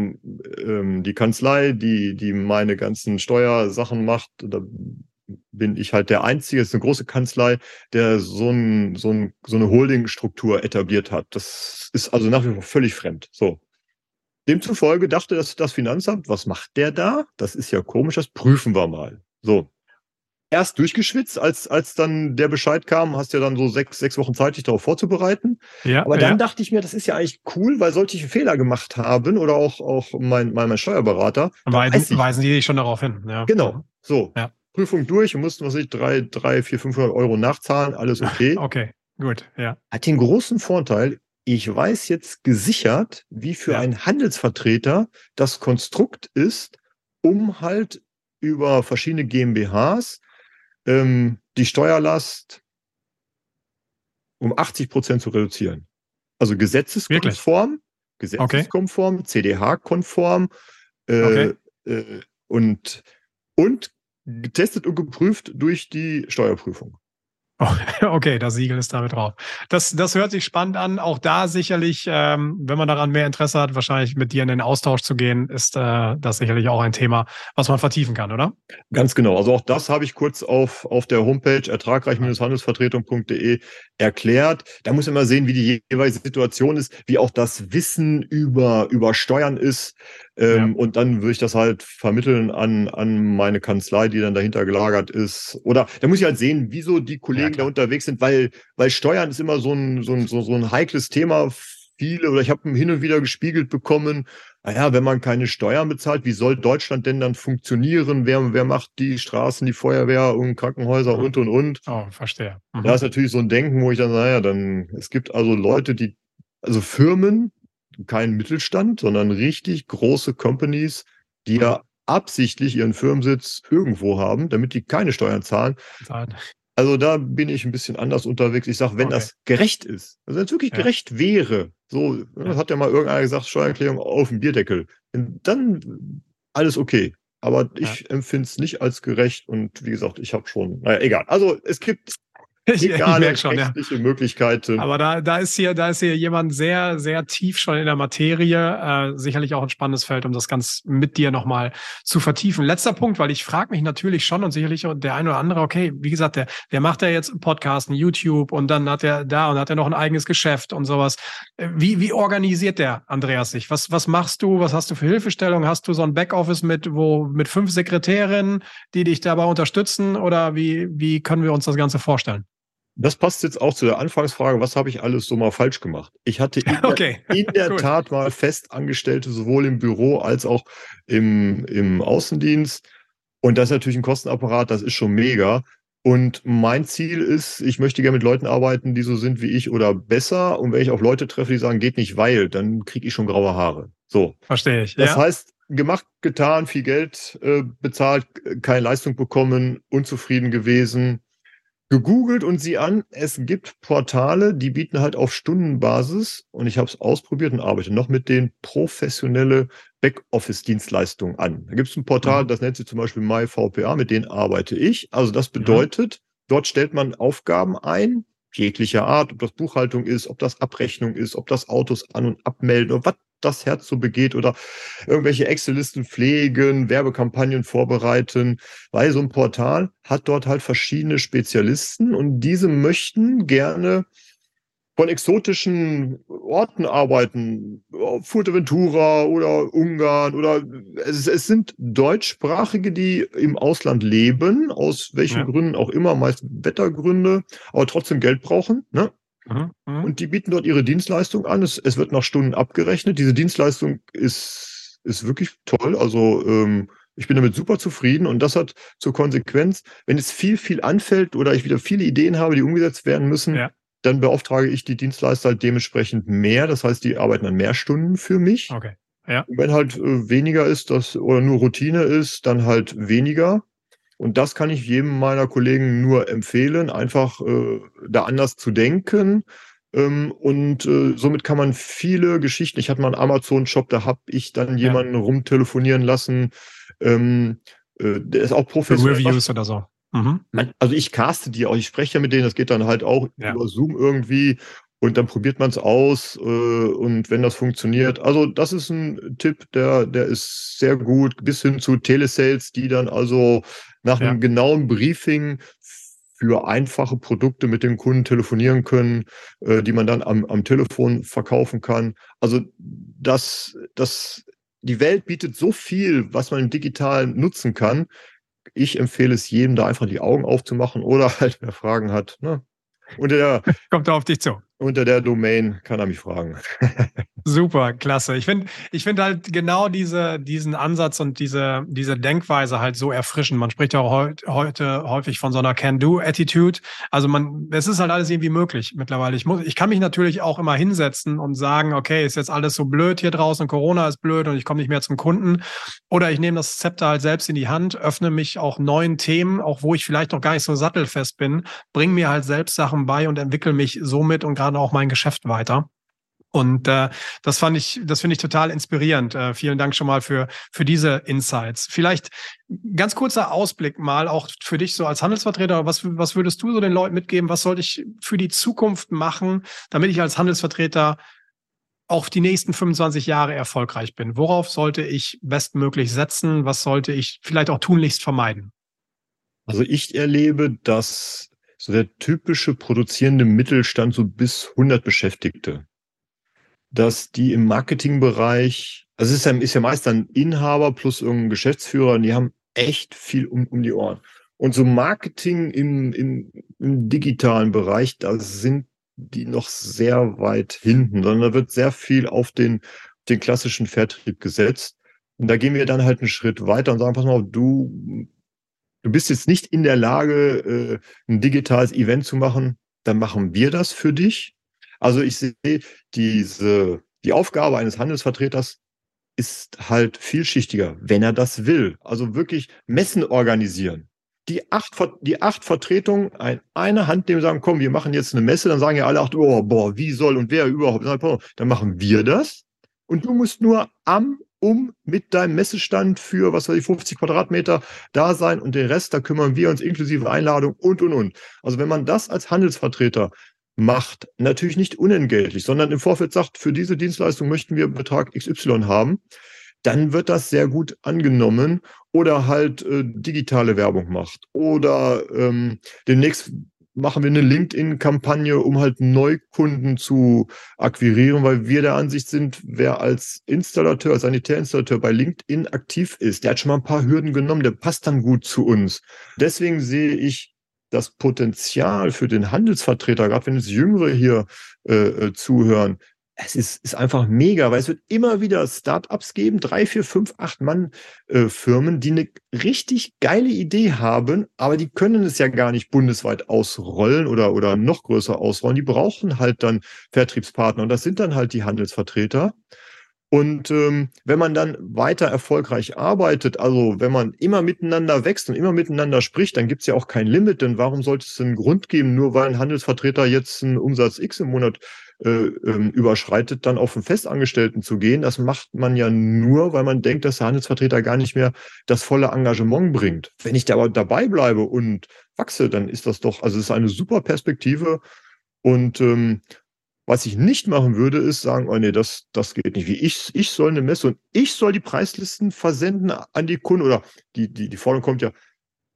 ähm, die Kanzlei, die, die meine ganzen Steuersachen macht, da bin ich halt der Einzige, es ist eine große Kanzlei, der so, ein, so, ein, so eine Holdingstruktur etabliert hat. Das ist also nach wie vor völlig fremd. So. Demzufolge dachte das, das Finanzamt, was macht der da? Das ist ja komisch, das prüfen wir mal. So. Erst durchgeschwitzt, als, als dann der Bescheid kam, hast ja dann so sechs, sechs Wochen Zeit, dich darauf vorzubereiten. Ja, Aber dann ja. dachte ich mir, das ist ja eigentlich cool, weil sollte ich einen Fehler gemacht haben oder auch, auch mein, mein, mein Steuerberater. Weisen, weisen die dich schon darauf hin. Ja. Genau. So. Ja. Prüfung durch und mussten, was ich, drei, drei, vier, 500 Euro nachzahlen. Alles okay. okay. Gut, ja. Hat den großen Vorteil, ich weiß jetzt gesichert, wie für ja. einen Handelsvertreter das Konstrukt ist, um halt über verschiedene GmbHs ähm, die Steuerlast um 80 Prozent zu reduzieren. Also gesetzeskonform, Wirklich? gesetzeskonform, okay. CDH-konform äh, okay. äh, und, und getestet und geprüft durch die Steuerprüfung. Okay, das Siegel ist damit drauf. Das, das hört sich spannend an. Auch da sicherlich, ähm, wenn man daran mehr Interesse hat, wahrscheinlich mit dir in den Austausch zu gehen, ist äh, das sicherlich auch ein Thema, was man vertiefen kann, oder? Ganz genau. Also auch das habe ich kurz auf, auf der Homepage ertragreich-handelsvertretung.de erklärt. Da muss man mal sehen, wie die jeweilige Situation ist, wie auch das Wissen über, über Steuern ist. Ähm, ja. Und dann würde ich das halt vermitteln an, an meine Kanzlei, die dann dahinter gelagert ist. Oder da muss ich halt sehen, wieso die Kollegen ja, da unterwegs sind, weil, weil Steuern ist immer so ein, so ein, so, so ein heikles Thema viele, oder ich habe hin und wieder gespiegelt bekommen, naja, wenn man keine Steuern bezahlt, wie soll Deutschland denn dann funktionieren? Wer, wer macht die Straßen, die Feuerwehr und Krankenhäuser und und und? Oh, verstehe. Mhm. Da ist natürlich so ein Denken, wo ich dann, naja, dann, es gibt also Leute, die, also Firmen, kein Mittelstand, sondern richtig große Companies, die ja absichtlich ihren Firmensitz irgendwo haben, damit die keine Steuern zahlen. zahlen. Also da bin ich ein bisschen anders unterwegs. Ich sage, wenn okay. das gerecht ist, also wenn es wirklich ja. gerecht wäre, so, ja. hat ja mal irgendeiner gesagt, Steuererklärung auf dem Bierdeckel, dann alles okay. Aber ich ja. empfinde es nicht als gerecht und wie gesagt, ich habe schon, naja, egal. Also es gibt Legale, ich schon, rechtliche ja. Möglichkeiten. Aber da, da ist hier, da ist hier jemand sehr, sehr tief schon in der Materie. Äh, sicherlich auch ein spannendes Feld, um das ganz mit dir nochmal zu vertiefen. Letzter Punkt, weil ich frage mich natürlich schon und sicherlich der eine oder andere, okay, wie gesagt, der, der macht ja jetzt einen Podcast, einen YouTube und dann hat er da und hat er noch ein eigenes Geschäft und sowas. Äh, wie, wie organisiert der Andreas sich? Was, was machst du? Was hast du für Hilfestellung? Hast du so ein Backoffice mit, wo, mit fünf Sekretärinnen, die dich dabei unterstützen? Oder wie, wie können wir uns das Ganze vorstellen? Das passt jetzt auch zu der Anfangsfrage, was habe ich alles so mal falsch gemacht? Ich hatte in okay. der, in der Tat mal Festangestellte, sowohl im Büro als auch im, im Außendienst. Und das ist natürlich ein Kostenapparat, das ist schon mega. Und mein Ziel ist, ich möchte gerne mit Leuten arbeiten, die so sind wie ich oder besser. Und wenn ich auf Leute treffe, die sagen, geht nicht weil, dann kriege ich schon graue Haare. So. Verstehe ich. Das ja. heißt, gemacht, getan, viel Geld äh, bezahlt, keine Leistung bekommen, unzufrieden gewesen, gegoogelt und sie an. Es gibt Portale, die bieten halt auf Stundenbasis und ich habe es ausprobiert und arbeite noch mit den professionelle Backoffice-Dienstleistungen an. Da gibt es ein Portal, mhm. das nennt sich zum Beispiel MyVPA, mit denen arbeite ich. Also das bedeutet, ja. dort stellt man Aufgaben ein, jeglicher Art, ob das Buchhaltung ist, ob das Abrechnung ist, ob das Autos an- und abmelden oder was das Herz so begeht oder irgendwelche Excel-Listen pflegen, Werbekampagnen vorbereiten, weil so ein Portal hat dort halt verschiedene Spezialisten und diese möchten gerne von exotischen Orten arbeiten, Fuerteventura oder Ungarn oder es, es, sind Deutschsprachige, die im Ausland leben, aus welchen ja. Gründen auch immer, meist Wettergründe, aber trotzdem Geld brauchen. Ne? Mhm, mhm. Und die bieten dort ihre Dienstleistung an. Es, es, wird nach Stunden abgerechnet. Diese Dienstleistung ist, ist wirklich toll. Also ähm, ich bin damit super zufrieden und das hat zur Konsequenz, wenn es viel, viel anfällt oder ich wieder viele Ideen habe, die umgesetzt werden müssen, ja. dann beauftrage ich die Dienstleister halt dementsprechend mehr. Das heißt, die arbeiten dann mehr Stunden für mich. Okay. Ja. Und wenn halt äh, weniger ist, das oder nur Routine ist, dann halt weniger. Und das kann ich jedem meiner Kollegen nur empfehlen, einfach äh, da anders zu denken. Ähm, und äh, somit kann man viele Geschichten. Ich hatte mal einen Amazon-Shop, da habe ich dann ja. jemanden rumtelefonieren lassen. Ähm, äh, der ist auch professionell. Reviews oder so. Mhm. Also ich caste die auch, ich spreche ja mit denen, das geht dann halt auch ja. über Zoom irgendwie und dann probiert man es aus äh, und wenn das funktioniert. Also das ist ein Tipp, der, der ist sehr gut, bis hin zu Telesales, die dann also nach ja. einem genauen Briefing für einfache Produkte mit dem Kunden telefonieren können, äh, die man dann am, am Telefon verkaufen kann. Also das, das, die Welt bietet so viel, was man im Digitalen nutzen kann. Ich empfehle es jedem, da einfach die Augen aufzumachen oder halt, wer Fragen hat, ne? Unter der, Kommt er auf dich zu. Unter der Domain kann er mich fragen. Super, klasse. Ich finde ich finde halt genau diese, diesen Ansatz und diese, diese Denkweise halt so erfrischend. Man spricht ja heut, heute häufig von so einer Can-Do-Attitude. Also man, es ist halt alles irgendwie möglich mittlerweile. Ich muss, ich kann mich natürlich auch immer hinsetzen und sagen, okay, ist jetzt alles so blöd hier draußen, Corona ist blöd und ich komme nicht mehr zum Kunden. Oder ich nehme das Zepter halt selbst in die Hand, öffne mich auch neuen Themen, auch wo ich vielleicht noch gar nicht so sattelfest bin, bringe mir halt selbst Sachen bei und entwickle mich somit und gerade auch mein Geschäft weiter. Und äh, das fand ich, das finde ich total inspirierend. Äh, vielen Dank schon mal für für diese Insights. Vielleicht ganz kurzer Ausblick mal auch für dich so als Handelsvertreter. Was was würdest du so den Leuten mitgeben? Was sollte ich für die Zukunft machen, damit ich als Handelsvertreter auch die nächsten 25 Jahre erfolgreich bin? Worauf sollte ich bestmöglich setzen? Was sollte ich vielleicht auch tunlichst vermeiden? Also ich erlebe, dass so der typische produzierende Mittelstand so bis 100 Beschäftigte dass die im Marketingbereich, also es ist ja, ist ja meist dann Inhaber plus irgendein Geschäftsführer, und die haben echt viel um, um die Ohren. Und so Marketing im, im, im digitalen Bereich, da sind die noch sehr weit hinten, sondern da wird sehr viel auf den, den klassischen Vertrieb gesetzt. Und da gehen wir dann halt einen Schritt weiter und sagen, pass mal, du, du bist jetzt nicht in der Lage, äh, ein digitales Event zu machen, dann machen wir das für dich. Also ich sehe diese, die Aufgabe eines Handelsvertreters ist halt vielschichtiger, wenn er das will. Also wirklich Messen organisieren. Die acht, die acht Vertretungen, ein, eine Hand, dem sagen, komm, wir machen jetzt eine Messe, dann sagen ja alle acht, oh, boah, wie soll und wer überhaupt? Dann machen wir das. Und du musst nur am, um mit deinem Messestand für, was weiß ich, 50 Quadratmeter da sein und den Rest, da kümmern wir uns inklusive Einladung und, und, und. Also wenn man das als Handelsvertreter macht, natürlich nicht unentgeltlich, sondern im Vorfeld sagt, für diese Dienstleistung möchten wir Betrag XY haben, dann wird das sehr gut angenommen oder halt äh, digitale Werbung macht oder ähm, demnächst machen wir eine LinkedIn-Kampagne, um halt Neukunden zu akquirieren, weil wir der Ansicht sind, wer als Installateur, als Sanitärinstallateur bei LinkedIn aktiv ist, der hat schon mal ein paar Hürden genommen, der passt dann gut zu uns. Deswegen sehe ich das Potenzial für den Handelsvertreter, gerade wenn es Jüngere hier äh, äh, zuhören, es ist, ist einfach mega, weil es wird immer wieder Startups geben, drei, vier, fünf, acht Mann äh, Firmen, die eine richtig geile Idee haben, aber die können es ja gar nicht bundesweit ausrollen oder, oder noch größer ausrollen. Die brauchen halt dann Vertriebspartner und das sind dann halt die Handelsvertreter. Und ähm, wenn man dann weiter erfolgreich arbeitet, also wenn man immer miteinander wächst und immer miteinander spricht, dann gibt es ja auch kein Limit, denn warum sollte es einen Grund geben, nur weil ein Handelsvertreter jetzt einen Umsatz X im Monat äh, ähm, überschreitet, dann auf einen Festangestellten zu gehen? Das macht man ja nur, weil man denkt, dass der Handelsvertreter gar nicht mehr das volle Engagement bringt. Wenn ich da aber dabei bleibe und wachse, dann ist das doch, also es ist eine super Perspektive. Und ähm, was ich nicht machen würde, ist sagen, oh nee, das, das geht nicht. Wie ich, ich soll eine Messe und ich soll die Preislisten versenden an die Kunden oder die, die, die Forderung kommt ja,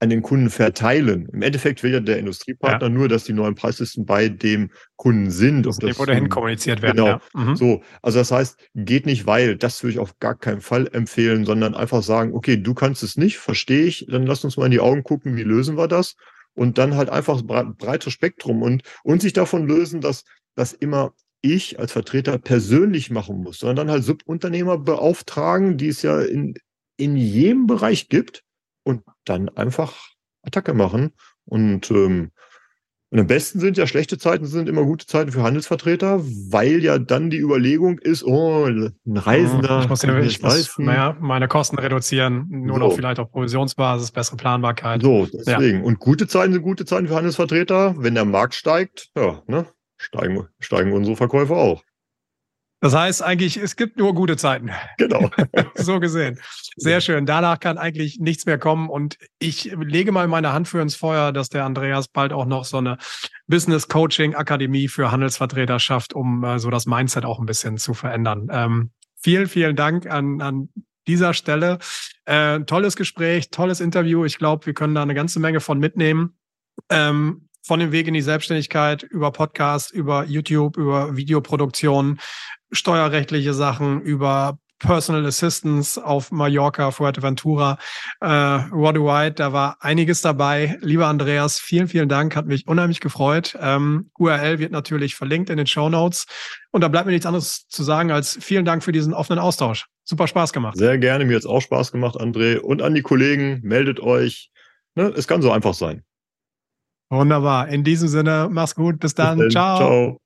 an den Kunden verteilen. Im Endeffekt will ja der Industriepartner ja. nur, dass die neuen Preislisten bei dem Kunden sind. Das das dahin kommuniziert werden. Genau. Ja. Mhm. So. Also das heißt, geht nicht, weil, das würde ich auf gar keinen Fall empfehlen, sondern einfach sagen, okay, du kannst es nicht, verstehe ich, dann lass uns mal in die Augen gucken, wie lösen wir das? Und dann halt einfach breites Spektrum und, und sich davon lösen, dass das immer ich als Vertreter persönlich machen muss, sondern dann halt Subunternehmer beauftragen, die es ja in, in jedem Bereich gibt und dann einfach Attacke machen. Und, ähm, und am besten sind ja schlechte Zeiten sind immer gute Zeiten für Handelsvertreter, weil ja dann die Überlegung ist, oh, ein Reisender. Ich muss, ja, ich muss naja, meine Kosten reduzieren, nur so. noch vielleicht auf Provisionsbasis, bessere Planbarkeit. So, deswegen. Ja. Und gute Zeiten sind gute Zeiten für Handelsvertreter. Wenn der Markt steigt, ja, ne, steigen, steigen unsere Verkäufe auch. Das heißt eigentlich, es gibt nur gute Zeiten. Genau. so gesehen. Sehr schön. Danach kann eigentlich nichts mehr kommen. Und ich lege mal meine Hand für ins Feuer, dass der Andreas bald auch noch so eine Business Coaching Akademie für Handelsvertreter schafft, um äh, so das Mindset auch ein bisschen zu verändern. Ähm, vielen, vielen Dank an, an dieser Stelle. Äh, tolles Gespräch, tolles Interview. Ich glaube, wir können da eine ganze Menge von mitnehmen. Ähm, von dem Weg in die Selbstständigkeit über Podcast, über YouTube, über Videoproduktion, steuerrechtliche Sachen, über Personal Assistance auf Mallorca, Fuerteventura, äh, Roddy White, da war einiges dabei. Lieber Andreas, vielen, vielen Dank, hat mich unheimlich gefreut. Ähm, URL wird natürlich verlinkt in den Show Notes. Und da bleibt mir nichts anderes zu sagen als vielen Dank für diesen offenen Austausch. Super Spaß gemacht. Sehr gerne, mir hat es auch Spaß gemacht, André. Und an die Kollegen, meldet euch. Ne, es kann so einfach sein. Wunderbar. In diesem Sinne, mach's gut. Bis dann. Bis Ciao. Ciao.